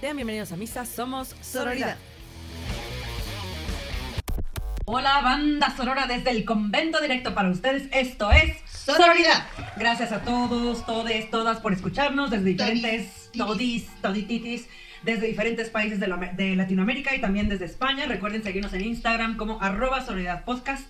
Sean bienvenidos a Misa, somos Sororidad. Hola, banda sonora desde el convento directo para ustedes. Esto es Sororidad. Gracias a todos, todes, todas por escucharnos desde diferentes todis, todititis, desde diferentes países de, la- de Latinoamérica y también desde España. Recuerden seguirnos en Instagram como arroba Sororidad Podcast.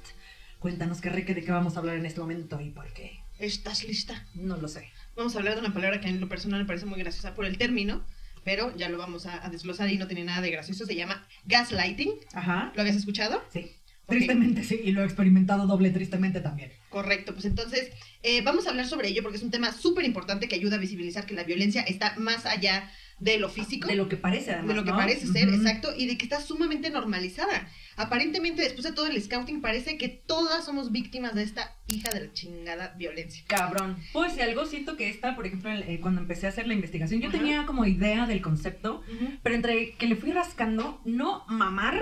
Cuéntanos qué reque de qué vamos a hablar en este momento y por qué. ¿Estás lista? No lo sé. Vamos a hablar de una palabra que en lo personal me parece muy graciosa por el término, pero ya lo vamos a, a desglosar y no tiene nada de gracioso. Se llama gaslighting. Ajá. ¿Lo habías escuchado? Sí. Tristemente sí, y lo he experimentado doble tristemente también. Correcto, pues entonces eh, vamos a hablar sobre ello porque es un tema súper importante que ayuda a visibilizar que la violencia está más allá de lo físico. De lo que parece además. de lo que ¿no? parece ser, exacto, y de que está sumamente normalizada. Aparentemente, después de todo el scouting, parece que todas somos víctimas de esta hija de la chingada violencia. Cabrón. Pues si algo siento que esta, por ejemplo, eh, cuando empecé a hacer la investigación, yo tenía como idea del concepto, pero entre que le fui rascando, no mamar.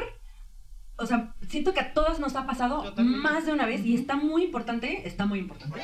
O sea, siento que a todas nos ha pasado más de una vez y está muy importante, está muy importante.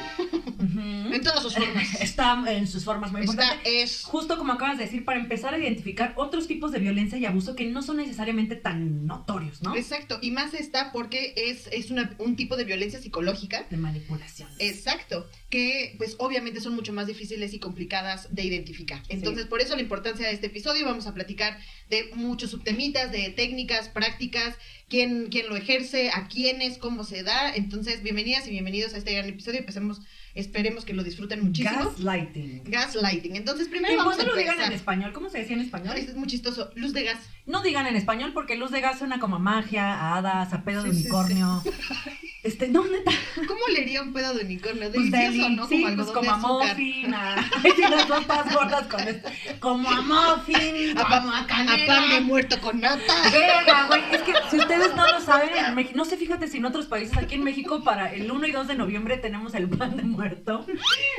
En todas sus formas. está en sus formas muy Esta importante. es Justo como acabas de decir, para empezar a identificar otros tipos de violencia y abuso que no son necesariamente tan notorios, ¿no? Exacto, y más está porque es, es una- un tipo de violencia psicológica. De manipulación. Exacto, que pues obviamente son mucho más difíciles y complicadas de identificar. Entonces, por eso la importancia de este episodio, vamos a platicar de muchos subtemitas, de técnicas, prácticas, quién, quién lo ejerce, a quiénes, cómo se da. Entonces, bienvenidas y bienvenidos a este gran episodio. Empecemos, esperemos que lo disfruten muchísimo. Gaslighting. Gaslighting. Entonces, primero vamos a cuando lo digan en empezar. español, ¿cómo se decía en español? Es muy chistoso. Luz de gas. No digan en español porque luz de gas suena como a magia, a hadas, a pedo de Sí, sí, unicornio. Este, no, neta. ¿Cómo leería un pedo de unicornio? Pues Delicioso, deli, ¿no? sí, como pues como a muffin, a... Sí, las todas gordas con esto. Como a muffin, A, como a a pan de muerto con nata. Verga, güey, es que si ustedes no lo saben, en Mex- no sé, fíjate si en otros países, aquí en México, para el 1 y 2 de noviembre tenemos el pan de muerto,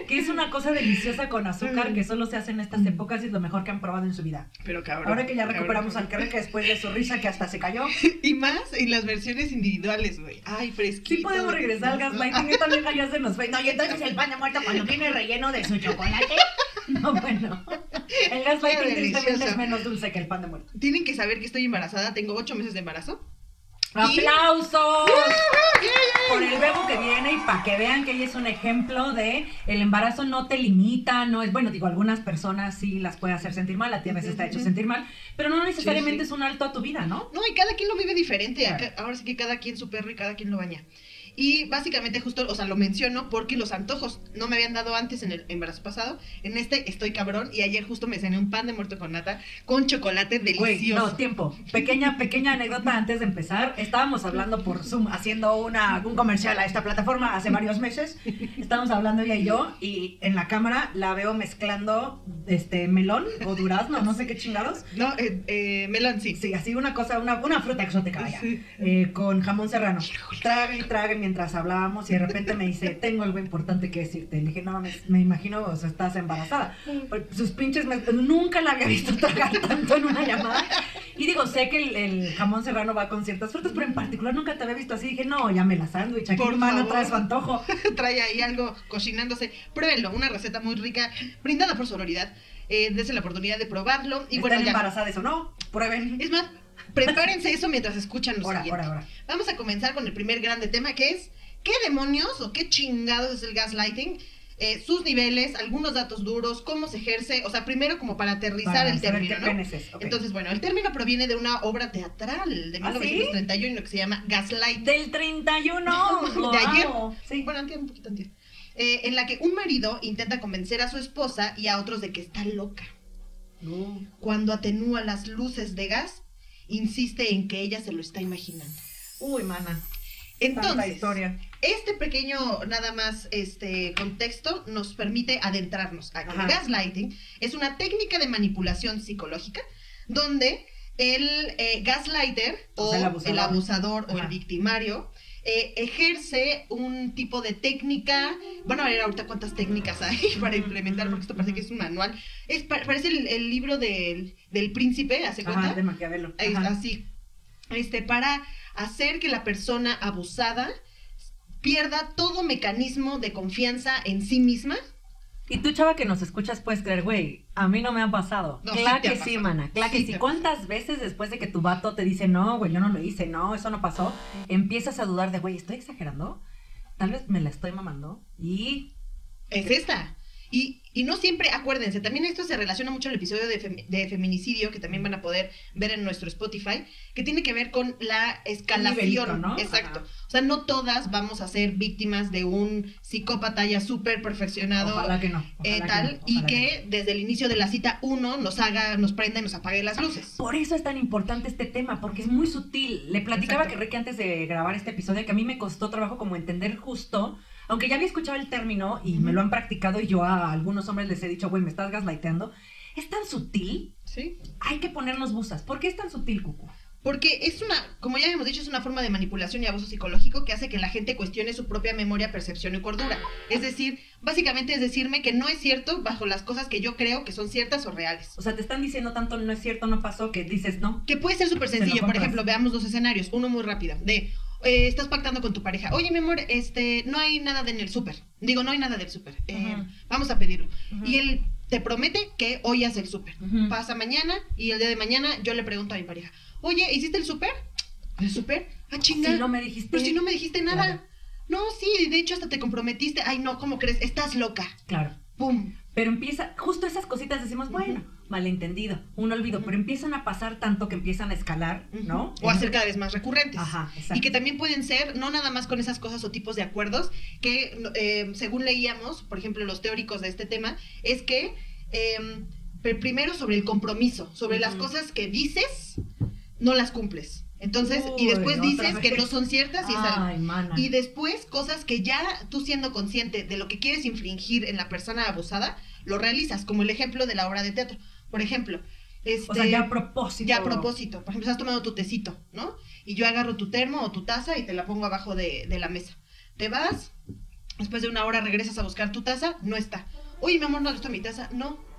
que es una cosa deliciosa con azúcar que solo se hace en estas épocas y es lo mejor que han probado en su vida. Pero cabrón. Ahora que ya cabrón, recuperamos al cabrón. que después de su risa que hasta se cayó, Y más en las versiones individuales, güey. Ay, fresquito. sí podemos regresar al gaslighting, esta vieja ya se nos fue. No, y entonces el pan de muerto cuando viene relleno de su chocolate. No, bueno. El gaslighting tristemente es menos dulce que el pan de muerto. Tienen que saber que estoy embarazada. Tengo ocho meses de embarazo. ¡Aplausos! Por el bebo que viene y para que vean que ella es un ejemplo de el embarazo no te limita, no es, bueno, digo, algunas personas sí las puede hacer sentir mal, a ti a veces te ha hecho sentir mal, pero no necesariamente Sí, sí. es un alto a tu vida, ¿no? No, y cada quien lo vive diferente. Claro. Ahora sí que cada quien su perro y cada quien lo baña. Y básicamente justo, o sea, lo menciono porque los antojos no me habían dado antes en el embarazo pasado. En este estoy cabrón y ayer justo me cené un pan de muerto con nata con chocolate Güey, delicioso. no, tiempo. Pequeña, pequeña anécdota antes de empezar. Estábamos hablando por Zoom, haciendo una, un comercial a esta plataforma hace varios meses. Estábamos hablando ella y yo, y en la cámara la veo mezclando este melón o durazno, no sé qué chingados. No, eh, eh, melón sí. Sí, así una cosa, una, una fruta exótica, vaya, Sí. eh, con jamón serrano. Trague y trague mientras hablábamos y de repente me dice, tengo algo importante que decirte. Le dije, no me imagino, o sea, estás embarazada. Sus pinches, me- nunca la había visto tragar tanto en una llamada. Y digo, sé que el, el jamón serrano va con ciertas frutas, pero en particular nunca te había visto así. Dije, no, ya me la sándwich, aquí Por mano trae su antojo. trae ahí algo cocinándose. Pruébenlo, una receta muy rica, brindada por Sororidad. Eh, dense la oportunidad de probarlo. Y ¿Están bueno, ya. embarazadas o no? Prueben. Es más, prepárense eso mientras escuchan lo Ahora, siguiente. ahora. Vamos a comenzar con el primer grande tema que es ¿qué demonios o qué chingados es el gaslighting? Eh, sus niveles, algunos datos duros, cómo se ejerce, o sea, primero como para aterrizar Para el término. Entonces, bueno, el término proviene de una obra teatral de ¿Ah, sí? 1931 que se llama Gaslight. Del 31. De ayer. Sí. Bueno, antier, un poquito antier. Eh, en la que un marido intenta convencer a su esposa y a otros de que está loca. Cuando atenúa las luces de gas, insiste en que ella se lo está imaginando. Uy, mana. Entonces, historia. este pequeño nada más este contexto nos permite adentrarnos a que el gaslighting es una técnica de manipulación psicológica donde el eh, gaslighter O o, sea, el el abusador. o el victimario eh, ejerce un tipo de técnica. Van a ver ahorita cuántas técnicas hay para implementar, porque esto parece que es un manual. Es, pa- parece el, el libro del, del príncipe, ¿hace cuenta? Ajá, de Maquiavelo. Es así. Este, para hacer que la persona abusada pierda todo mecanismo de confianza en sí misma Y tú, chava, que nos escuchas, puedes creer, güey, a mí no me ha pasado. No, claro sí que sí, mana, claro Sí que sí. ¿Cuántas veces después de que tu vato te dice, no, güey, yo no lo hice, no, eso no pasó, empiezas a dudar de, güey, ¿estoy exagerando? Tal vez me la estoy mamando. Y Es esta. Y, y no siempre, acuérdense, también esto se relaciona mucho al episodio de, fem- de feminicidio, que también van a poder ver en nuestro Spotify, que tiene que ver con la escalación. nivelito, ¿no? Exacto. Ajá. O sea, no todas vamos a ser víctimas de un psicópata ya súper perfeccionado. ojalá que no. eh, ojalá tal, no, y que desde el inicio de la cita uno nos haga, nos prenda y nos apague las luces. Por eso es tan importante este tema, porque es muy sutil. Le platicaba Exacto. que Ricky antes de grabar este episodio que a mí me costó trabajo como entender justo, aunque ya había escuchado el término y me lo han practicado y yo a algunos hombres les he dicho, güey, me estás gaslighteando. Es tan sutil, ¿Sí? hay que ponernos busas. ¿Por qué es tan sutil, Cucu? Porque es una, como ya hemos dicho, es una forma de manipulación y abuso psicológico que hace que la gente cuestione su propia memoria, percepción y cordura. Es decir, básicamente es decirme que no es cierto bajo las cosas que yo creo que son ciertas o reales. O sea, te están diciendo tanto no es cierto, no pasó, que dices no. Que puede ser súper Se lo sencillo. Por ejemplo, veamos dos escenarios. Uno muy rápido. De, eh, estás pactando con tu pareja. Oye, mi amor, este, no hay nada de en el súper. Digo, no hay nada del súper. Eh. Vamos a pedirlo. Y él te promete que hoy hace el súper. Pasa mañana y el día de mañana yo le pregunto a mi pareja, oye, ¿hiciste el súper? ¿El súper? Ah, chinga. Si no me dijiste. Pero si no me dijiste nada. Claro. No, sí, de hecho hasta te comprometiste. Ay, no, ¿cómo crees? Estás loca. Claro. Pum. Pero empieza, justo esas cositas decimos, bueno, malentendido, un olvido, pero empiezan a pasar tanto que empiezan a escalar, ¿no? O a ser cada vez más recurrentes. Ajá, exacto. Y que también pueden ser, no nada más con esas cosas o tipos de acuerdos, que eh, según leíamos, por ejemplo, los teóricos de este tema, es que eh, pr- primero sobre el compromiso, sobre las cosas que dices, no las cumples. Entonces, y Uy, después dices que no son ciertas y. Ay, mana. Y después, cosas que ya tú siendo consciente de lo que quieres infringir en la persona abusada, lo realizas, como el ejemplo de la obra de teatro. Por ejemplo, este, o sea, ya a propósito. ya a propósito, por ejemplo, estás tomando tu tecito, ¿no? Y yo agarro tu termo o tu taza y te la pongo abajo de, de la mesa. Te vas, después de una hora regresas a buscar tu taza, no está. Oye, mi amor, ¿no está mi taza? No.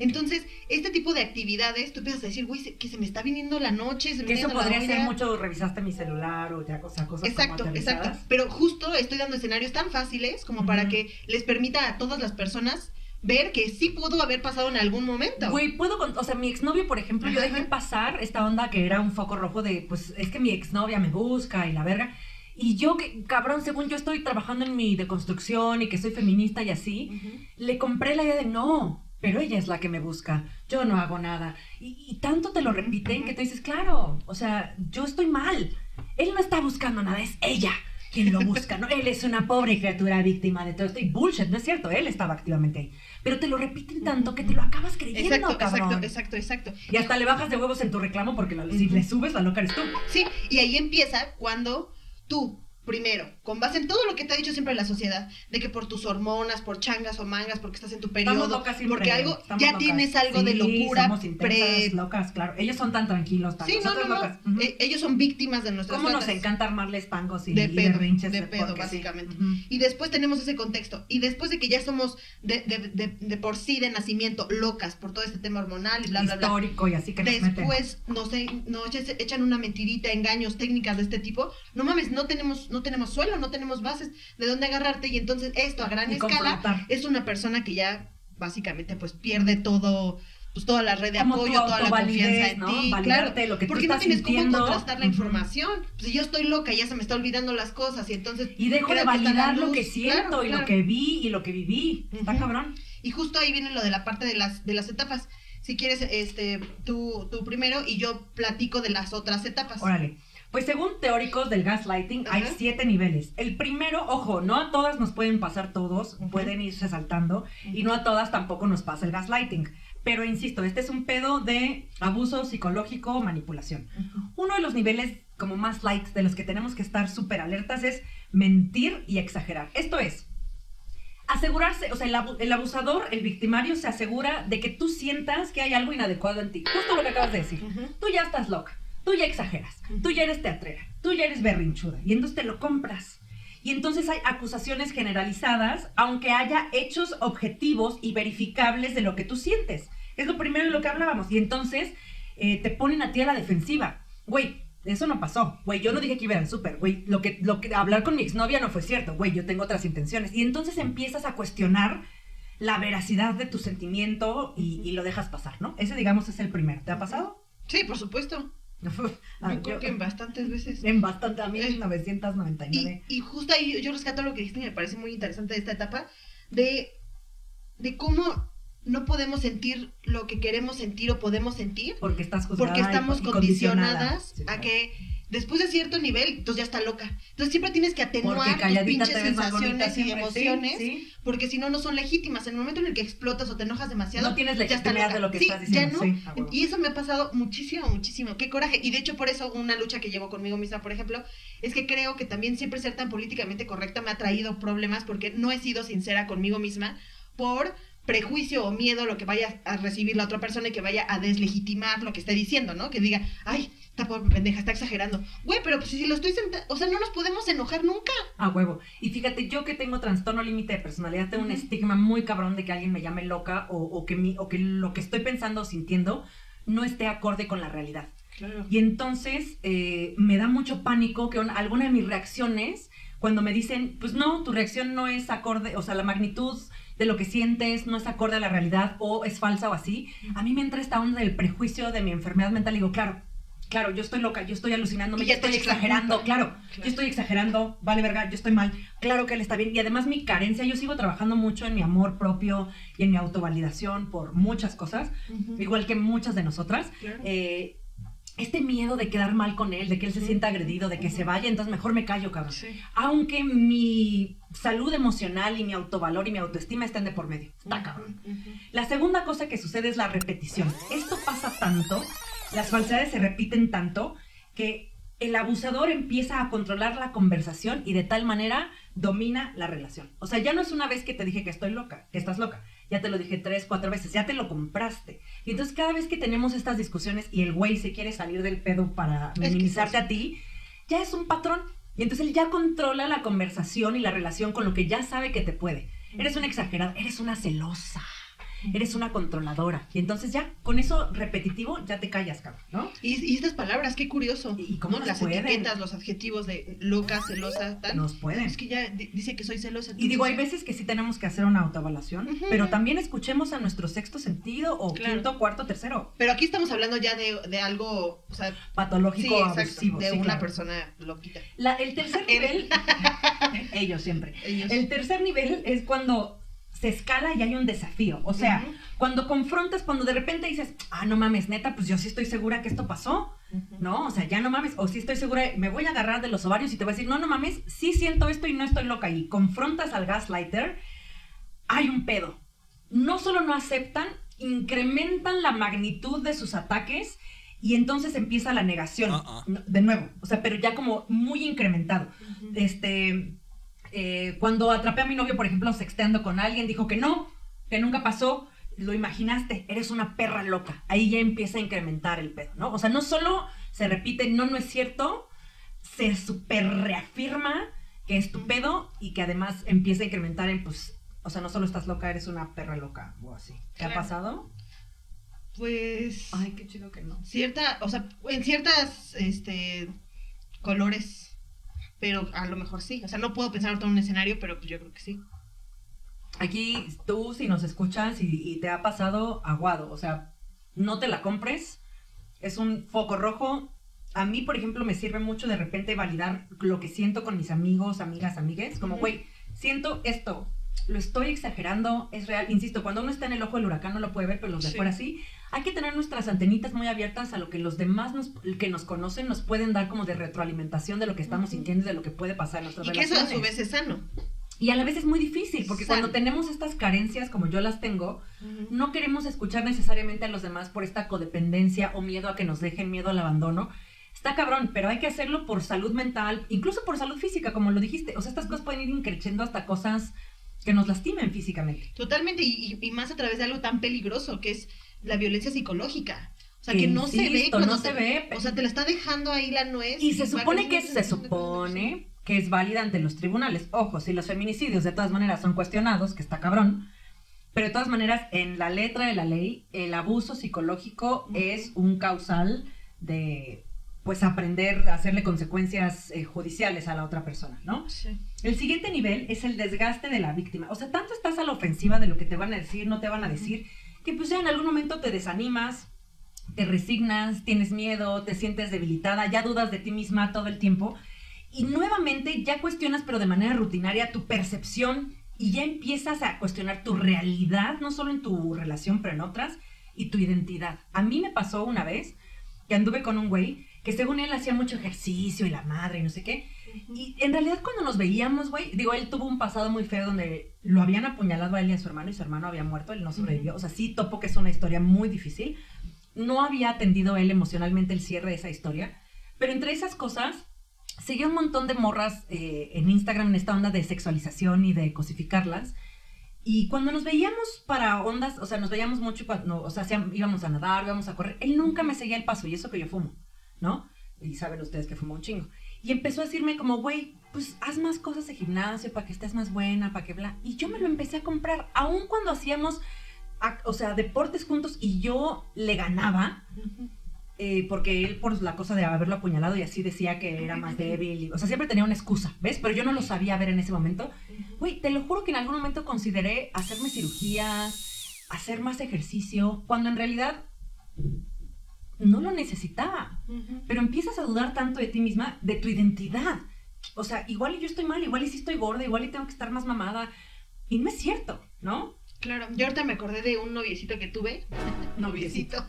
Entonces, este tipo de actividades, tú empiezas a decir, güey, que se me está viniendo la noche, se me Que eso viniendo la podría ser olla". mucho, revisaste mi celular o ya cosa, cosas Exacto, como exacto. Pero justo estoy dando escenarios tan fáciles como para que les permita a todas las personas ver que sí pudo haber pasado en algún momento. Güey, puedo, con- o sea, mi exnovio, por ejemplo, yo dejé ajá. pasar esta onda que era un foco rojo de, pues, es que mi exnovia me busca y la verga. Y yo, que, cabrón, según yo estoy trabajando en mi deconstrucción y que soy feminista y así, le compré la idea de no, pero ella es la que me busca, yo no hago nada. Y, y tanto te lo repiten que tú dices, claro, o sea, yo estoy mal. Él no está buscando nada, es ella quien lo busca, ¿no? Él es una pobre criatura víctima de todo esto. Y bullshit, no es cierto, él estaba activamente ahí. Pero te lo repiten tanto que te lo acabas creyendo, Exacto, cabrón. exacto, exacto, exacto. Y hasta le bajas de huevos en tu reclamo porque la- si le subes, la loca eres tú. Sí, y ahí empieza cuando tú, primero, con base en todo lo que te ha dicho siempre la sociedad, de que por tus hormonas, por changas o mangas, porque estás en tu periodo, locas porque algo, ya locas. tienes algo de locura somos intensas, pre... locas, claro. Ellos son tan tranquilos, tan Sí, no, no, nosotras no. locas. Eh, ellos son víctimas de nuestras ¿Cómo nos encanta armarles tangos y, De pedo, berrinches de pedo, sí. básicamente. Y después tenemos ese contexto. Y después de que ya somos de, de- de- de por sí de nacimiento locas por todo este tema hormonal y bla, bla, bla. Histórico y así que nos. Después nos, e- nos echa- echan una mentirita, engaños, técnicas de este tipo. No mames, no tenemos, no tenemos suelo, no tenemos bases de dónde agarrarte. Y entonces esto a gran Y escala confrontar. es una persona que ya básicamente pues pierde todo, pues toda la red de Como apoyo, toda la confianza en ¿no? ti. Validarte Claro, lo que tú porque no estás tienes sintiendo. cómo contrastar la información. Pues, si yo estoy loca, ya se me está olvidando las cosas y entonces Y dejo de validar lo que siento Claro, y claro. lo que vi y lo que viví. Está cabrón. Y justo ahí viene lo de la parte de las, de las etapas. Si quieres, este, tú, tú primero y yo platico de las otras etapas. Órale. Pues según teóricos del gaslighting, hay siete niveles. El primero, ojo, no a todas nos pueden pasar todos, pueden irse saltando, y no a todas tampoco nos pasa el gaslighting. Pero insisto, este es un pedo de abuso psicológico, manipulación. Ujú. Uno de los niveles como más light de los que tenemos que estar súper alertas es mentir y exagerar. Esto es, asegurarse, o sea, el, abu- el abusador, el victimario, se asegura de que tú sientas que hay algo inadecuado en ti. Justo lo que acabas de decir. Tú ya estás loca, tú ya exageras, tú ya eres teatrera, tú ya eres berrinchuda, y entonces te lo compras. Y entonces hay acusaciones generalizadas, aunque haya hechos objetivos y verificables de lo que tú sientes. Es lo primero de lo que hablábamos. Y entonces eh, te ponen a ti a la defensiva. Güey, eso no pasó. Güey, yo no dije que iba al súper. Güey, lo que, lo que hablar con mi exnovia no fue cierto. Güey, yo tengo otras intenciones. Y entonces empiezas a cuestionar la veracidad de tu sentimiento y, y lo dejas pasar, ¿no? Ese, digamos, es el primero. ¿Te ha pasado? Sí, por supuesto. Ah, yo creo yo- que en bastantes veces. En bastante, a mí en Y, 999. y justo ahí yo rescato lo que dijiste y me parece muy interesante de esta etapa de, de cómo no podemos sentir lo que queremos sentir o podemos sentir Porque estás porque y- estamos y condicionadas Sí, a que después de cierto nivel, entonces ya está loca. Entonces siempre tienes que atenuar tus pinches sensaciones y. Sí, emociones, sí. porque si no, no son legítimas. En el momento en el que explotas o te enojas demasiado, No tienes ya está legitimidad loca. de lo que Sí, estás diciendo. Ya no. sí, a huevo. Y eso me ha pasado muchísimo, muchísimo. Qué coraje. Y de hecho, por eso, una lucha que llevo conmigo misma, por ejemplo, es que creo que también siempre ser tan políticamente correcta me ha traído problemas porque no he sido sincera conmigo misma por prejuicio o miedo a lo que vaya a recibir la otra persona y que vaya a deslegitimar lo que esté diciendo, ¿no? Que diga, ay, esta pobre pendeja está exagerando. Güey, pero pues si lo estoy senta- o sea, no nos podemos enojar nunca. A huevo. Y fíjate, yo que tengo trastorno límite de personalidad, tengo un estigma muy cabrón de que alguien me llame loca o, o que mi, o que lo que estoy pensando o sintiendo no esté acorde con la realidad. Claro. Y entonces eh, me da mucho pánico que un- alguna de mis reacciones, cuando me dicen, pues no, tu reacción no es acorde, o sea, la magnitud de lo que sientes no es acorde a la realidad o es falsa o así, a mí me entra esta onda del prejuicio de mi enfermedad mental y digo, claro, claro, yo estoy loca, yo estoy alucinándome, yo estoy exagerando, claro, Claro. yo estoy exagerando, vale verga, yo estoy mal, claro que él está bien. Y además mi carencia, yo sigo trabajando mucho en mi amor propio y en mi autovalidación por muchas cosas, igual que muchas de nosotras. Claro. Eh, este miedo de quedar mal con él, de que él se sienta agredido, de que se vaya, entonces mejor me callo, cabrón. Sí. Aunque mi salud emocional y mi autovalor y mi autoestima estén de por medio. Está cabrón. La segunda cosa que sucede es la repetición. Esto pasa tanto, las falsedades se repiten tanto, que el abusador empieza a controlar la conversación y de tal manera domina la relación. O sea, ya no es una vez que te dije que estoy loca, que estás loca. Ya te lo dije tres, cuatro veces, ya te lo compraste. Y entonces cada vez que tenemos estas discusiones y el güey se quiere salir del pedo para minimizarte sí. a ti, ya es un patrón. Y entonces él ya controla la conversación y la relación con lo que ya sabe que te puede. Eres una exagerada, eres una celosa, eres una controladora. Y entonces ya, con eso repetitivo, ya te callas, cabrón, ¿no? Y, y estas palabras, qué curioso. ¿Y cómo ¿no? nos Las pueden? etiquetas, los adjetivos de loca, celosa, tal. Nos pueden. Es que ya di- dice que soy celosa. Y digo, hay veces que sí tenemos que hacer una autoevaluación, pero también escuchemos a nuestro sexto sentido o Claro. quinto, cuarto, tercero. Pero aquí estamos hablando ya de, de algo, o sea, sí, Patológico, exacto, abusivo. de sí, una claro. persona loquita. La- el tercer nivel, ellos siempre. Ellos. El tercer nivel es cuando se escala y hay un desafío. O sea, cuando confrontas, cuando de repente dices, ah, no mames, neta, pues yo sí estoy segura que esto pasó. No, o sea, ya no mames, o sí estoy segura, me voy a agarrar de los ovarios y te voy a decir, no, no mames, sí siento esto y no estoy loca. Y confrontas al gaslighter, hay un pedo. No solo no aceptan, incrementan la magnitud de sus ataques y entonces empieza la negación. Ah, ah. De nuevo, o sea, pero ya como muy incrementado. Este, eh, cuando atrapé a mi novio, por ejemplo, sexteando con alguien, dijo que no, que nunca pasó. Lo imaginaste, eres una perra loca. Ahí ya empieza a incrementar el pedo, ¿no? O sea, no solo se repite, no, no es cierto, se super reafirma que es tu pedo y que además empieza a incrementar en, pues, o sea, no solo estás loca, eres una perra loca o así. ¿Te ha pasado? Pues. Ay, qué chido que no. Cierta, o sea, en ciertas, este, colores. Pero a lo mejor sí. O sea, no puedo pensar en un escenario, pero pues yo creo que sí. Aquí tú, si nos escuchas y, y te ha pasado aguado, o sea, no te la compres, es un foco rojo. A mí, por ejemplo, me sirve mucho de repente validar lo que siento con mis amigos, amigas, amigues, como, güey, siento esto, lo estoy exagerando, es real. Insisto, cuando uno está en el ojo del huracán no lo puede ver, pero los de Sí. fuera sí. Hay que tener nuestras antenitas muy abiertas a lo que los demás nos, que nos conocen nos pueden dar como de retroalimentación de lo que estamos sintiendo y de lo que puede pasar en nuestras Y que eso a su vez es sano. Y a la vez es muy difícil, porque cuando tenemos estas carencias como yo las tengo, no queremos escuchar necesariamente a los demás por esta codependencia o miedo a que nos dejen, miedo al abandono. Está cabrón, pero hay que hacerlo por salud mental, incluso por salud física, como lo dijiste. O sea, estas cosas pueden ir increciendo hasta cosas que nos lastimen físicamente. Totalmente, y, más a través de algo tan peligroso que es la violencia psicológica. O sea, que no se ve cuando no se ve. O sea, te la está dejando ahí la nuez. Y se supone que se supone que es válida ante los tribunales. Ojo, si los feminicidios de todas maneras son cuestionados, que está cabrón, pero de todas maneras, en la letra de la ley, el abuso psicológico es un causal de pues aprender a hacerle consecuencias eh, judiciales a la otra persona, ¿no? Sí. El siguiente nivel es el desgaste de la víctima. O sea, tanto estás a la ofensiva de lo que te van a decir, no te van a decir, que pues ya en algún momento te desanimas, te resignas, tienes miedo, te sientes debilitada, ya dudas de ti misma todo el tiempo. Y nuevamente ya cuestionas, pero de manera rutinaria, tu percepción y ya empiezas a cuestionar tu realidad, no solo en tu relación, pero en otras, y tu identidad. A mí me pasó una vez que anduve con un güey que según él hacía mucho ejercicio y la madre y no sé qué. Y en realidad cuando nos veíamos, güey, digo, él tuvo un pasado muy feo donde lo habían apuñalado a él y a su hermano y su hermano había muerto, él no sobrevivió. O sea, sí topo que es una historia muy difícil. No había atendido él emocionalmente el cierre de esa historia. Pero entre esas cosas, seguía un montón de morras eh, en Instagram en esta onda de sexualización y de cosificarlas. Y cuando nos veíamos para ondas, o sea, nos veíamos mucho cuando, o sea, íbamos a nadar, íbamos a correr, él nunca me seguía el paso y eso que yo fumo, ¿no? Y saben ustedes que fumo un chingo. Y empezó a decirme como, güey, pues haz más cosas de gimnasio para que estés más buena, para que bla. Y yo me lo empecé a comprar, aun cuando hacíamos, ac- o sea, deportes juntos y yo le ganaba, eh, porque él por la cosa de haberlo apuñalado y así decía que era más débil. y- o sea, siempre tenía una excusa, ¿ves? Pero yo no lo sabía ver en ese momento. Güey, te lo juro que en algún momento consideré hacerme cirugías, hacer más ejercicio, cuando en realidad no lo necesitaba. Pero empiezas a dudar tanto de ti misma, de tu identidad. O sea, igual y yo estoy mal, igual y sí estoy gorda, igual y tengo que estar más mamada. Y no es cierto, ¿no? Claro, yo ahorita me acordé de un noviecito que tuve. Noviecito.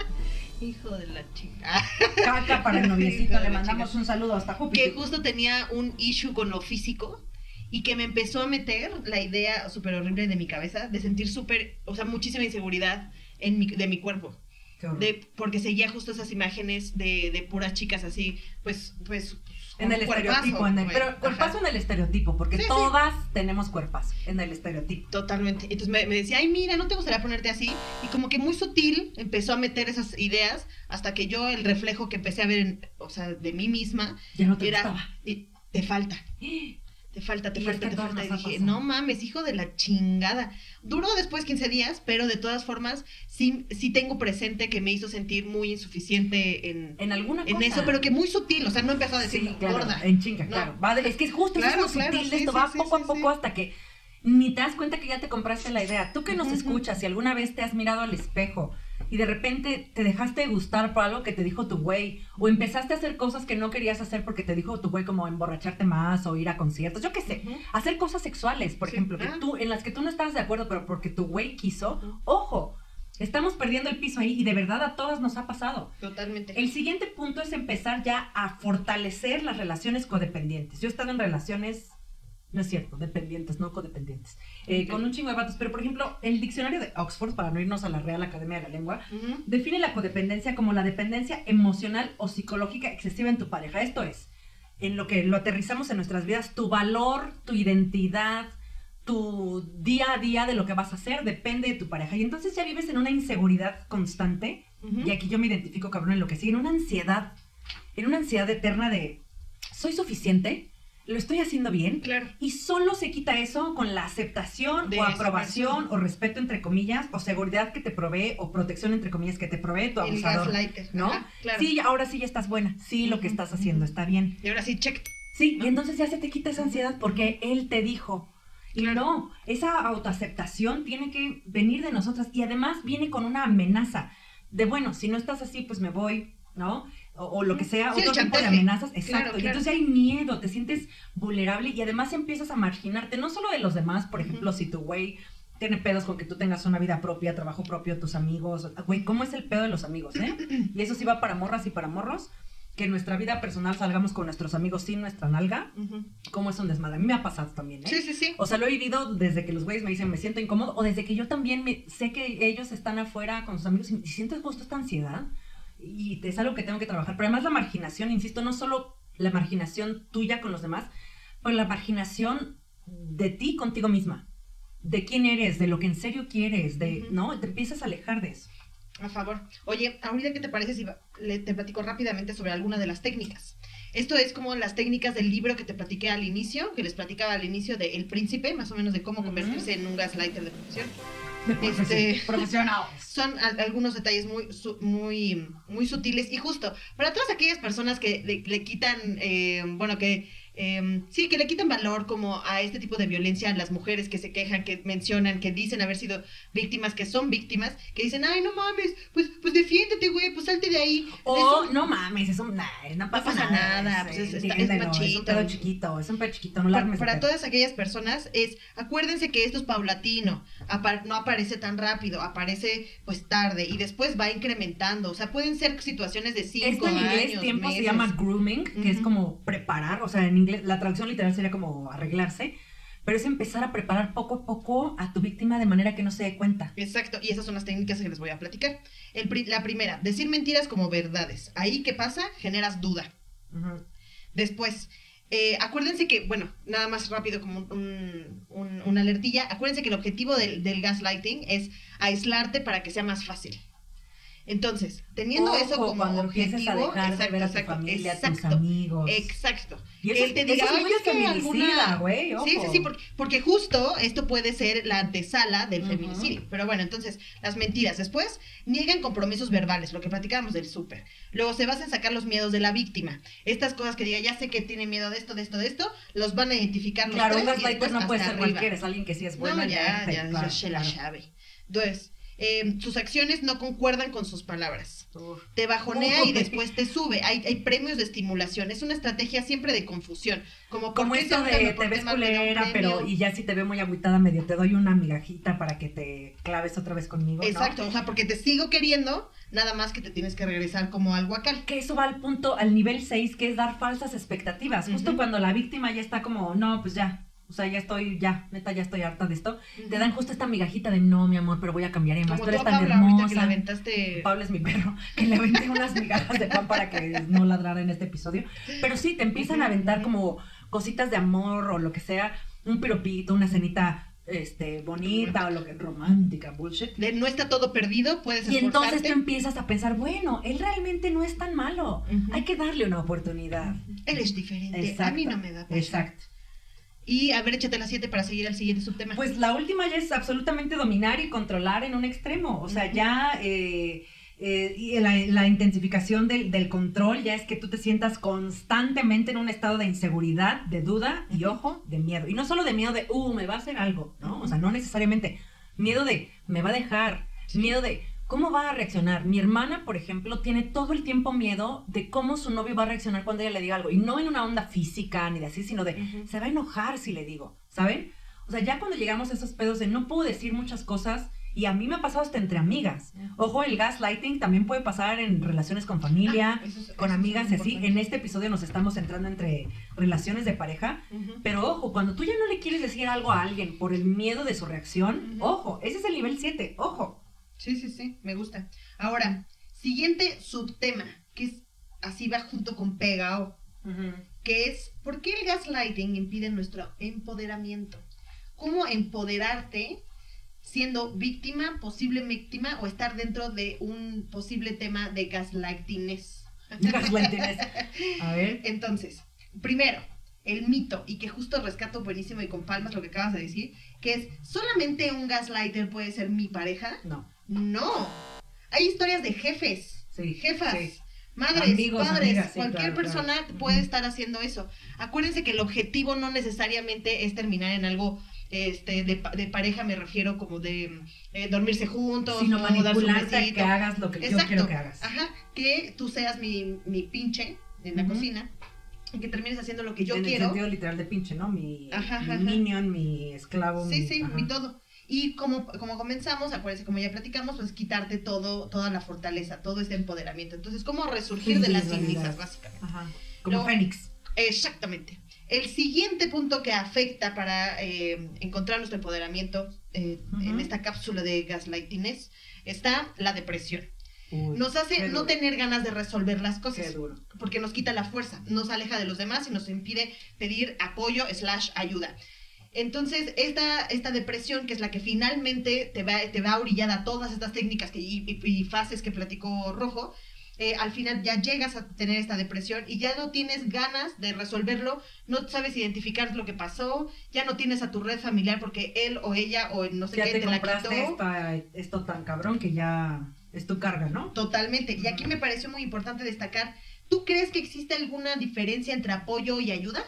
Hijo de la chica. Caca para el noviecito, le mandamos un saludo hasta que Júpiter. justo tenía un issue con lo físico y que me empezó a meter la idea súper horrible de mi cabeza de sentir súper, o sea, muchísima inseguridad en mi, de mi cuerpo. De, porque seguía justo esas imágenes de, de puras chicas así, pues, pues. En el cuerpazo, estereotipo, en el, pero Ajá. cuerpazo en el estereotipo, porque Sí, sí. todas tenemos cuerpazo en el estereotipo. Totalmente. Entonces me, me decía, ay, mira, ¿no te gustaría ponerte así? Y como que muy sutil empezó a meter esas ideas hasta que yo el reflejo que empecé a ver, en- o sea, de mí misma, Ya no te era, y te falta, te falta, te Y falta, te falta. Y dije, pasado. no mames, hijo de la chingada. Duró después 15 días, pero de todas formas, sí, sí tengo presente que me hizo sentir muy insuficiente en, En alguna en cosa. eso, pero que muy sutil, o sea, no empezó a decir Sí, claro, gorda. en chinga, No. claro. Va de- es que es justo, Claro, eso es lo claro, sutil de sí, esto, sí, va poco a poco hasta que ni te das cuenta que ya te compraste la idea. Tú que nos escuchas, si alguna vez te has mirado al espejo y de repente te dejaste de gustar por algo que te dijo tu güey, o empezaste a hacer cosas que no querías hacer porque te dijo tu güey como emborracharte más o ir a conciertos, yo qué sé, hacer cosas sexuales, por Sí. ejemplo, que Ah. tú, en las que tú no estabas de acuerdo, pero porque tu güey quiso, ojo, estamos perdiendo el piso ahí y de verdad a todas nos ha pasado. Totalmente. El siguiente punto es empezar ya a fortalecer las relaciones codependientes. Yo he estado en relaciones, no es cierto, dependientes, no codependientes, eh, con un chingo de vatos, pero por ejemplo, el diccionario de Oxford, para no irnos a la Real Academia de la Lengua, define la codependencia como la dependencia emocional o psicológica excesiva en tu pareja. Esto es, en lo que lo aterrizamos en nuestras vidas, tu valor, tu identidad, tu día a día de lo que vas a hacer depende de tu pareja. Y entonces ya vives en una inseguridad constante y aquí yo me identifico, cabrón, en lo que sigue, en una ansiedad, en una ansiedad eterna de, ¿soy suficiente? ¿Lo estoy haciendo bien? Claro. Y solo se quita eso con la aceptación De o aprobación o respeto entre comillas o seguridad que te provee o protección entre comillas que te provee tu abusador. ¿No? Ajá, claro. Sí, ahora sí ya estás buena. Sí, lo que estás haciendo está bien. Y ahora sí, check. Sí, ¿No? y entonces ya se te quita esa ansiedad porque él te dijo. Y Claro. no, esa autoaceptación tiene que venir de nosotras y además viene con una amenaza de, bueno, si no estás así, pues me voy, ¿no? O, o lo que sea, Sí, otro tipo de amenazas. Exacto. Claro, Y claro. entonces hay miedo, te sientes vulnerable y además empiezas a marginarte, no solo de los demás, por ejemplo, si tu güey tiene pedos con que tú tengas una vida propia, trabajo propio, tus amigos. Güey, ¿cómo es el pedo de los amigos, eh? Y eso sí va para morras y para morros. Que en nuestra vida personal salgamos con nuestros amigos sin nuestra nalga. Ujú. ¿Cómo es un desmadre? A mí me ha pasado también, ¿eh? Sí, sí, sí. O sea, lo he vivido desde que los güeyes me dicen me siento incómodo o desde que yo también me, sé que ellos están afuera con sus amigos y, y sientes justo esta ansiedad y es algo que tengo que trabajar. Pero además la marginación, insisto, no solo la marginación tuya con los demás, pero la marginación de ti contigo misma, de quién eres, de lo que en serio quieres, de, Ujú. ¿no? Te empiezas a alejar de eso. A favor. Oye, ahorita qué te parece si le, te platico rápidamente sobre alguna de las técnicas. Esto es como las técnicas del libro que te platiqué al inicio, que les platicaba al inicio de El Príncipe, más o menos de cómo convertirse en un gaslighter de profesión. Este, Profesionales. son al- algunos detalles muy, su- muy, muy sutiles y justo para todas aquellas personas que le, le quitan, eh, bueno, que eh, sí, que le quitan valor como a este tipo de violencia a las mujeres que se quejan, que mencionan, que dicen haber sido víctimas, que son víctimas, que dicen, ay, no mames, pues, pues defiéndete, güey, pues salte de ahí. O Eso- no mames, eso nah, no pasa, pasa nada. nada, pues es- está- es Es un pedo chiquito, es un pedo chiquito, no para, para todas aquellas personas es, acuérdense que esto es paulatino, apa- no aparece tan rápido, aparece pues tarde y después va incrementando, o sea, pueden ser situaciones de cinco Esto en inglés años, tiempo se meses. llama grooming, que es Ujú. como preparar, o sea, en inglés la traducción literal sería como arreglarse, pero es empezar a preparar poco a poco a tu víctima de manera que no se dé cuenta. Exacto, y esas son las técnicas que les voy a platicar. El pri- la primera, decir mentiras como verdades. Ahí, ¿qué pasa? Generas duda. Después, eh, acuérdense que, bueno, nada más rápido como un, un- una alertilla, acuérdense que el objetivo del, del gaslighting es aislarte para que sea más fácil. Entonces, teniendo Ojo, eso como cuando objetivo, a dejar de ver a tu exacto, familia, a tus exacto, amigos. exacto. Y que eso, él te eso diga, es "Ay, muy es que alguna-" güey, Sí, sí, sí, porque, porque justo esto puede ser la antesala del Ujú. feminicidio. Pero bueno, entonces, las mentiras. Después, niegan compromisos verbales, lo que platicábamos del súper. Luego se basa en sacar los miedos de la víctima. Estas cosas que diga, ya sé que tiene miedo de esto, de esto, de esto, los van a identificar los Claro, un tres gaslighter después no puede ser arriba. cualquiera, es alguien que sí es bueno. No, ya, ya, claro, ya se la sabe. Entonces, eh, sus acciones no concuerdan con sus palabras. Uf. Te bajonea y después te sube. Hay, hay premios de estimulación. Es una estrategia siempre de confusión. Como, ¿por Como esto de te ves culera, pero y ya si te veo muy agüitada medio te doy una migajita para que te claves otra vez conmigo. ¿no? Exacto, o sea, porque te sigo queriendo, nada más que te tienes que regresar como al guacal. Que eso va al punto, al nivel 6, que es dar falsas expectativas. Justo cuando la víctima ya está como, no, pues ya. O sea, ya estoy, ya, neta, ya estoy harta de esto. Te dan justo esta migajita de no, mi amor, pero voy a cambiar más. como Tú tú eres a tan que hermosa. le aventaste... Pablo es mi perro, que le aventé unas migajas de pan para que no ladrara en este episodio. Pero sí, te empiezan a aventar como cositas de amor o lo que sea, un piropito, una cenita este, bonita o lo que romántica, bullshit. de no está todo perdido, puedes Y entonces esforzarte. tú empiezas a pensar, bueno, él realmente no es tan malo. Hay que darle una oportunidad. Él es diferente, a Exacto. mí no me va a pasar. Exacto. Y a ver, échate las siete para seguir al siguiente subtema. Pues la última ya es absolutamente dominar y controlar en un extremo. O sea, ya eh, eh, y la, la intensificación del, del control ya es que tú te sientas constantemente en un estado de inseguridad, de duda y, ojo, de miedo. Y no solo de miedo de, uh, me va a hacer algo, ¿no? O sea, no necesariamente. Miedo de, me va a dejar. Miedo de, ¿cómo va a reaccionar? Mi hermana, por ejemplo, tiene todo el tiempo miedo de cómo su novio va a reaccionar cuando ella le diga algo. Y no en una onda física ni de así, sino de, Ujú. se va a enojar si le digo, ¿saben? O sea, ya cuando llegamos a esos pedos de no puedo decir muchas cosas, y a mí me ha pasado hasta entre amigas. Ojo, el gaslighting también puede pasar en relaciones con familia, Ah, es- con amigas y así. En este episodio nos estamos centrando entre relaciones de pareja, Ujú. pero ojo, cuando tú ya no le quieres decir algo a alguien por el miedo de su reacción, Ujú. ojo, ese es el nivel 7, ojo. Sí, sí, sí, me gusta. Ahora, siguiente subtema, que es así va junto con pegao, que es ¿por qué el gaslighting impide nuestro empoderamiento? ¿Cómo empoderarte siendo víctima, posible víctima o estar dentro de un posible tema de gaslightingness? Gaslighting es- A ver. Entonces, primero, el mito, y que justo rescato buenísimo y con palmas lo que acabas de decir, que es, ¿solamente un gaslighter puede ser mi pareja? No. No. Hay historias de jefes, Sí. jefas, sí. madres, Amigos, padres, amigas, sí, cualquier claro, persona claro. puede estar haciendo eso. Acuérdense que el objetivo no necesariamente es terminar en algo este, de, de pareja, me refiero como de eh, dormirse juntos, Sino manipularte que hagas lo que yo quiero que hagas. Ajá, que tú seas mi, mi pinche en la cocina y que termines haciendo lo que yo en quiero. el sentido literal de pinche, ¿no? Mi, Ajá, mi ajá, ajá. minion, mi esclavo. Sí, mi- sí, mi todo. Y como, como comenzamos, acuérdense, como ya platicamos, pues quitarte todo, toda la fortaleza, todo este empoderamiento. Entonces, ¿cómo resurgir de las cenizas, básicamente? Ajá. Como Luego- Fénix. Exactamente. El siguiente punto que afecta para eh, encontrar nuestro empoderamiento eh, en esta cápsula de gaslightiness está la depresión. Uy, Nos hace no tener ganas de resolver las cosas. porque nos quita la fuerza, nos aleja de los demás y nos impide pedir apoyo slash ayuda. Entonces, esta, esta depresión, que es la que finalmente te va, te va a orillar a todas estas técnicas que, y, y- y fases que platicó Rojo, eh, al final ya llegas a tener esta depresión y ya no tienes ganas de resolverlo, no sabes identificar lo que pasó, ya no tienes a tu red familiar porque él o ella o no sé Ya qué te te, la quitó. esta- esto tan cabrón que ya es tu carga, ¿no? Totalmente. Y aquí me pareció muy importante destacar, ¿tú crees que existe alguna diferencia entre apoyo y ayuda?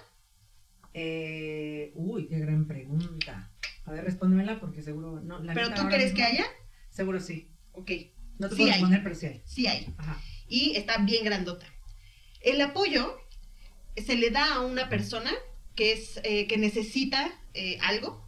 Eh, uy, qué gran pregunta. A ver, respóndemela porque seguro no. la ¿Pero tú crees que haya? Seguro sí. Ok, No te Sí puedo hay. responder, pero sí hay. sí hay. Ajá. y está bien grandota. El apoyo se le da a una persona que es eh, que necesita eh, algo,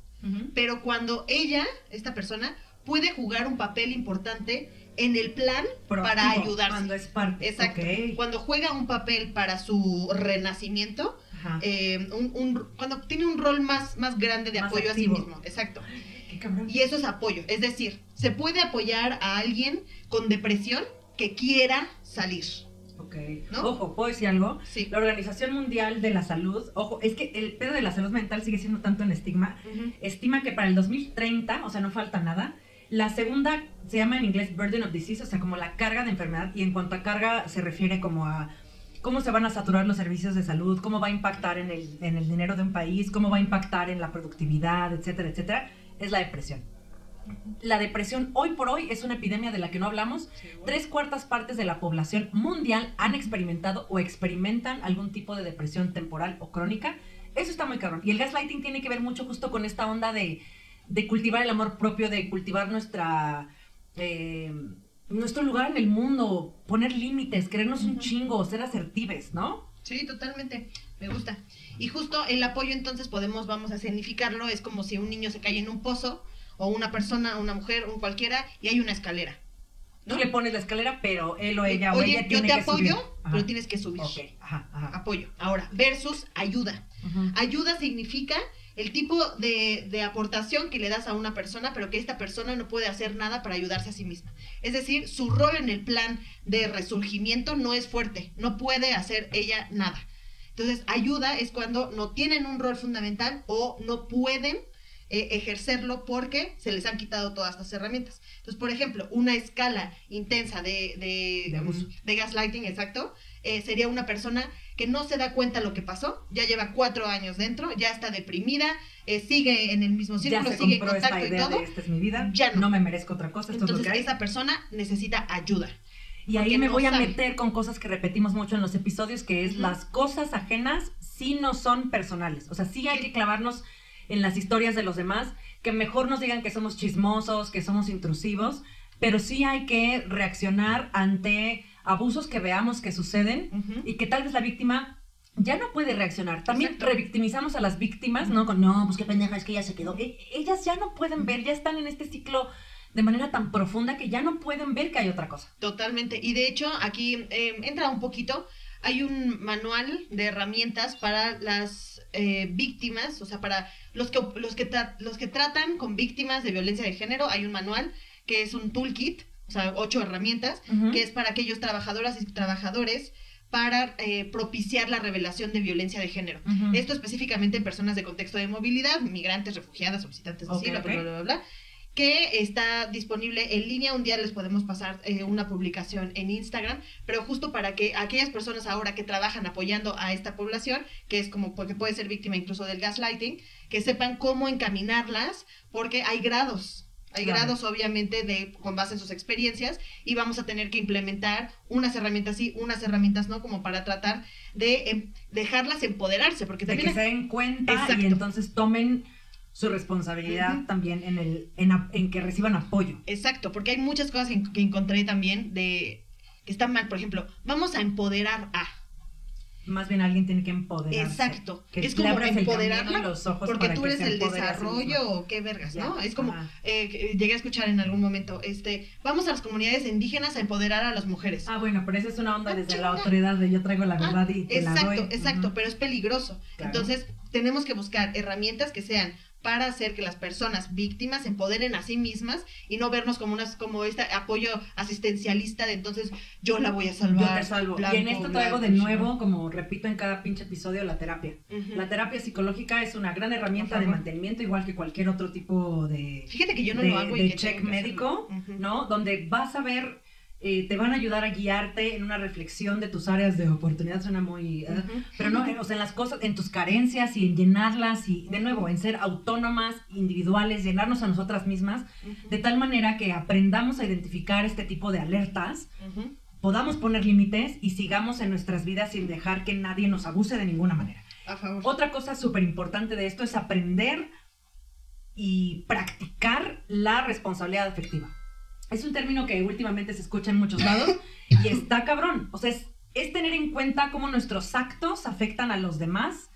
pero cuando ella, esta persona, puede jugar un papel importante en el plan para ayudarse. Cuando es parte. Exacto. Ok. Cuando juega un papel para su renacimiento. Eh, un- un- cuando tiene un rol más, más grande de Más apoyo activo. a sí mismo. Exacto. Qué. Y eso es apoyo. Es decir, se puede apoyar a alguien con depresión que quiera salir. Ok. ¿No? Ojo, ¿puedo decir algo? Sí. La Organización Mundial de la Salud, ojo, es que el pedo de la salud mental sigue siendo tanto en estigma. Estima que para el 2030, o sea, no falta nada, la segunda se llama en inglés burden of disease, o sea, como la carga de enfermedad, y en cuanto a carga se refiere como a cómo se van a saturar los servicios de salud, cómo va a impactar en el, en el dinero de un país, cómo va a impactar en la productividad, etcétera, etcétera, es la depresión. La depresión hoy por hoy es una epidemia de la que no hablamos. Tres cuartas partes de la población mundial han experimentado o experimentan algún tipo de depresión temporal o crónica. Eso está muy cabrón. Y el gaslighting tiene que ver mucho justo con esta onda de, de cultivar el amor propio, de cultivar nuestra... eh, nuestro lugar en el mundo, poner límites, querernos un chingo, ser asertives, ¿no? Sí, totalmente. Me gusta. Y justo el apoyo entonces podemos, vamos a significarlo, es como si un niño se cae en un pozo, o una persona, una mujer, un cualquiera, y hay una escalera. Tú le pones la escalera, pero él o ella o ella yo tiene te que apoyo, subir. Pero tienes que subir. Ajá, ajá. Apoyo. Ahora, versus ayuda. Ayuda significa el tipo de, de aportación que le das a una persona, pero que esta persona no puede hacer nada para ayudarse a sí misma. Es decir, su rol en el plan de resurgimiento no es fuerte, no puede hacer ella nada. Entonces, ayuda es cuando no tienen un rol fundamental o no pueden eh, ejercerlo porque se les han quitado todas estas herramientas. Entonces, por ejemplo, una escala intensa de, de, De gaslighting, exacto, eh, sería una persona que no se da cuenta lo que pasó, ya lleva cuatro años dentro, ya está deprimida, eh, sigue en el mismo círculo, sigue en esta contacto y todo. de esta es mi vida, ya no. no me merezco otra cosa, esto es lo Entonces, que hay. esa persona necesita ayuda. Y ahí me no voy a meter con cosas que repetimos mucho en los episodios, que es las cosas ajenas sí no son personales. O sea, sí hay que clavarnos en las historias de los demás, que mejor nos digan que somos chismosos, que somos intrusivos, pero sí hay que reaccionar ante abusos que veamos que suceden y que tal vez la víctima ya no puede reaccionar. También Exacto. revictimizamos a las víctimas, ¿no? Con, no, pues qué pendeja, es que ya se quedó. E- ellas ya no pueden ver, ya están en este ciclo de manera tan profunda que ya no pueden ver que hay otra cosa. Totalmente. Y de hecho, aquí eh, entra un poquito. Hay un manual de herramientas para las eh, víctimas, o sea, para los que, los, que los que tratan con víctimas de violencia de género. Hay un manual que es un toolkit, o sea, ocho herramientas, que es para aquellos trabajadoras y trabajadores para eh, propiciar la revelación de violencia de género. Esto específicamente en personas de contexto de movilidad, migrantes, refugiadas, solicitantes de asilo, bla, bla, bla, bla, que está disponible en línea. Un día les podemos pasar eh, una publicación en Instagram, pero justo para que aquellas personas ahora que trabajan apoyando a esta población, que es como porque puede ser víctima incluso del gaslighting, que sepan cómo encaminarlas, porque hay grados. Hay Claro. grados, obviamente, de con base en sus experiencias, y vamos a tener que implementar unas herramientas sí, unas herramientas no, como para tratar de em, dejarlas empoderarse, porque de también que se den cuenta Exacto. y entonces tomen su responsabilidad también en el en, en que reciban apoyo. Exacto, porque hay muchas cosas que encontré también de que están mal. Por ejemplo, vamos a empoderar a. Más bien alguien tiene que empoderarse. Exacto. Que es como empoderarla los ojos porque tú eres el desarrollo o qué vergas, Ya, ¿no? Es como, eh, llegué a escuchar en algún momento, este, vamos a las comunidades indígenas a empoderar a las mujeres. Ah, bueno, pero esa es una onda Ah, desde la autoridad de yo traigo la Ah, verdad y te la doy. exacto, exacto, pero es peligroso. Claro. Entonces, tenemos que buscar herramientas que sean para hacer que las personas víctimas se empoderen a sí mismas y no vernos como unas como este apoyo asistencialista de entonces yo la voy a Yo salvar. te salvo. blanco, y en esto traigo de nuevo, como repito en cada pinche episodio, la terapia. La terapia psicológica es una gran herramienta de mantenimiento, igual que cualquier otro tipo de, Fíjate que yo no de, lo hago y de que check médico. ¿no? Donde vas a ver eh, te van a ayudar a guiarte en una reflexión de tus áreas de oportunidad, suena muy... ¿eh? Pero no, o sea, en las cosas, en tus carencias y en llenarlas y, de nuevo, en ser autónomas, individuales, llenarnos a nosotras mismas, de tal manera que aprendamos a identificar este tipo de alertas, podamos poner límites y sigamos en nuestras vidas sin dejar que nadie nos abuse de ninguna manera. A favor. Otra cosa súper importante de esto es aprender y practicar la responsabilidad afectiva. Es un término que últimamente se escucha en muchos lados y está cabrón. O sea, es, es tener en cuenta cómo nuestros actos afectan a los demás,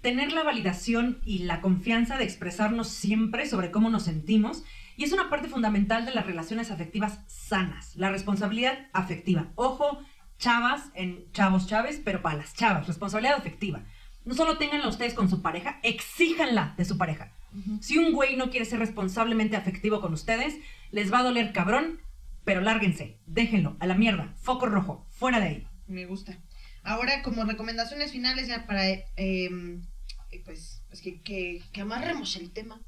tener la validación y la confianza de expresarnos siempre sobre cómo nos sentimos y es una parte fundamental de las relaciones afectivas sanas, la responsabilidad afectiva. Ojo, chavas en chavos chaves, pero para las chavas, responsabilidad afectiva. No solo tenganla ustedes con su pareja, exíjanla de su pareja. Si un güey no quiere ser responsablemente afectivo con ustedes, les va a doler cabrón, pero lárguense, déjenlo, a la mierda, foco rojo, fuera de ahí. Me gusta. Ahora, como recomendaciones finales ya para, em, pues, es que, que, amarremos el tema.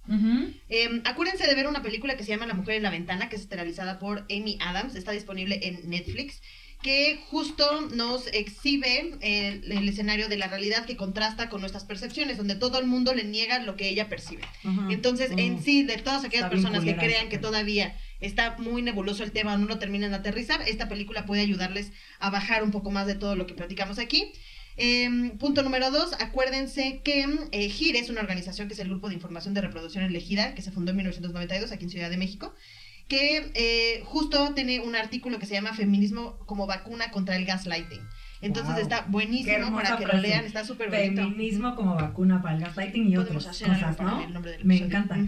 Em, acuérdense de ver una película que se llama La mujer en la ventana, que es esterilizada por Amy Adams, está disponible en Netflix que justo nos exhibe el, escenario de la realidad que contrasta con nuestras percepciones, donde todo el mundo le niega lo que ella percibe. Entonces, en sí, de todas aquellas personas que crean que todavía está muy nebuloso el tema, no lo terminan de aterrizar, esta película puede ayudarles a bajar un poco más de todo lo que platicamos aquí. Em, punto número dos, acuérdense que eh, GIRE es una organización que es el Grupo de Información de Reproducción Elegida, que se fundó en 1992 aquí en Ciudad de México que eh, justo tiene un artículo que se llama Feminismo como vacuna contra el gaslighting. Entonces está buenísimo para que lo lean, está súper bonito. Feminismo como vacuna para el gaslighting y otras cosas, ¿no? Me encanta.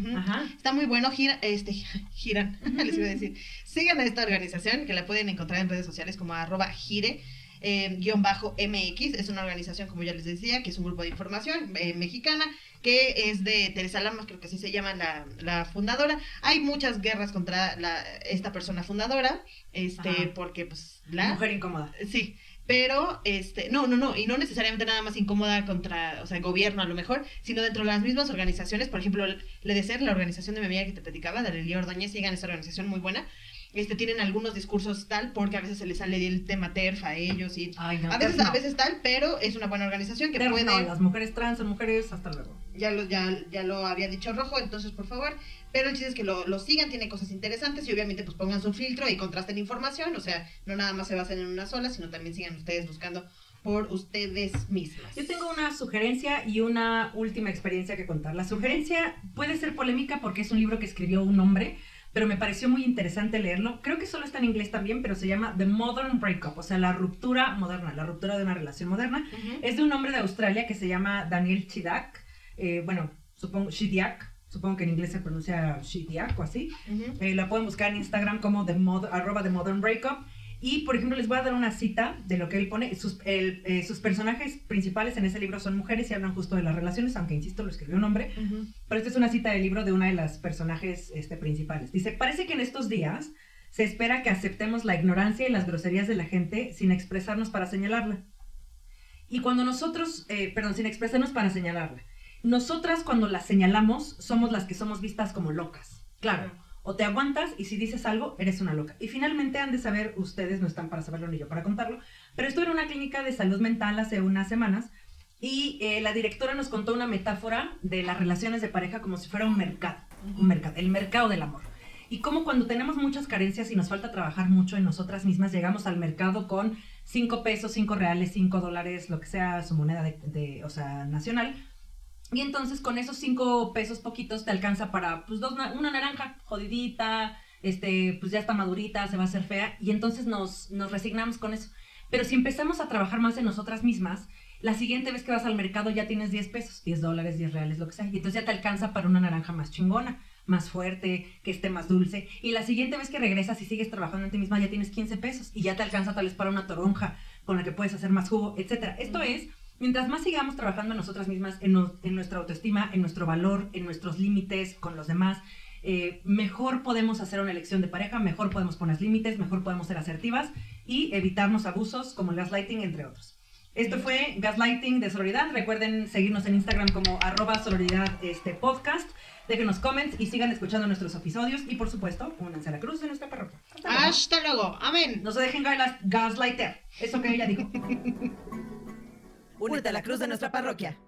Está muy bueno, gira, este, giran, les iba a decir. Sigan a esta organización que la pueden encontrar en redes sociales como arroba gire. Eh, guion bajo MX, es una organización, como ya les decía, que es un grupo de información eh, mexicana que es de Teresa Lamas, creo que así se llama la, fundadora. Hay muchas guerras contra la, esta persona fundadora, este, porque pues la... Mujer incómoda. Sí, pero este no no no y no necesariamente nada más incómoda contra o sea gobierno a lo mejor sino dentro de las mismas organizaciones por ejemplo le de ser la organización de mi amiga que te platicaba de Lelía Ordóñez sigan esa organización muy buena este, tienen algunos discursos tal, porque a veces se les sale el tema TERF a ellos y a veces a veces tal, pero es una buena organización que puede... No, las mujeres trans son mujeres, hasta luego. Ya lo, ya, ya lo había dicho Rojo, entonces por favor, pero el chiste es que lo, lo, sigan, tiene cosas interesantes y obviamente pues pongan su filtro y contrasten información, o sea, no nada más se basen en una sola, sino también sigan ustedes buscando por ustedes mismas. Yo tengo una sugerencia y una última experiencia que contar. La sugerencia puede ser polémica porque es un libro que escribió un hombre, pero me pareció muy interesante leerlo. Creo que solo está en inglés también, pero se llama The Modern Breakup, o sea, la ruptura moderna, la ruptura de una relación moderna. Es de un hombre de Australia que se llama Daniel Chidak, eh, bueno, supongo, Chidiak, supongo que en inglés se pronuncia Chidiak o así. Eh, la pueden buscar en Instagram como the arroba The Modern Breakup. Y, por ejemplo, les voy a dar una cita de lo que él pone. Sus, eh, sus personajes principales en ese libro son mujeres y hablan justo de las relaciones, aunque, insisto, lo escribió un hombre. Pero esta es una cita del libro de una de las personajes este, principales. Dice, parece que en estos días se espera que aceptemos la ignorancia y las groserías de la gente sin expresarnos para señalarla. Y cuando nosotros, eh, perdón, sin expresarnos para señalarla. Nosotras cuando la señalamos somos las que somos vistas como locas. Claro o te aguantas y si dices algo, eres una loca. Y finalmente han de saber, ustedes no están para saberlo ni yo para contarlo, pero estuve en una clínica de salud mental hace unas semanas y eh, la directora nos contó una metáfora de las relaciones de pareja como si fuera un mercado, un mercado, el mercado del amor. Y como cuando tenemos muchas carencias y nos falta trabajar mucho en nosotras mismas, llegamos al mercado con cinco pesos, cinco reales, cinco dólares, lo que sea su moneda de, o sea, nacional, y entonces con esos cinco pesos poquitos te alcanza para, pues, dos, una naranja jodidita, este, pues ya está madurita, se va a hacer fea, y entonces nos, nos resignamos con eso. Pero si empezamos a trabajar más en nosotras mismas, la siguiente vez que vas al mercado ya tienes 10 pesos, 10 dólares, 10 reales, lo que sea, y entonces ya te alcanza para una naranja más chingona, más fuerte, que esté más dulce, y la siguiente vez que regresas y sigues trabajando en ti misma ya tienes 15 pesos, y ya te alcanza tal vez para una toronja con la que puedes hacer más jugo, etc. Esto es Mientras más sigamos trabajando en nosotras mismas, en, nuestra autoestima, en nuestro valor, en nuestros límites con los demás, eh, mejor podemos hacer una elección de pareja, mejor podemos poner límites, mejor podemos ser asertivas y evitarnos abusos como el gaslighting, entre otros. Esto fue Gaslighting de Sororidad. Recuerden seguirnos en Instagram como arroba sororidad este, podcast. Déjenos comments y sigan escuchando nuestros episodios. Y por supuesto, únanse a la cruz de nuestra parroquia. Hasta luego. Hasta luego. Amén. No se dejen gas- gaslighter. Eso que ella dijo. Únete a la cruz de nuestra parroquia.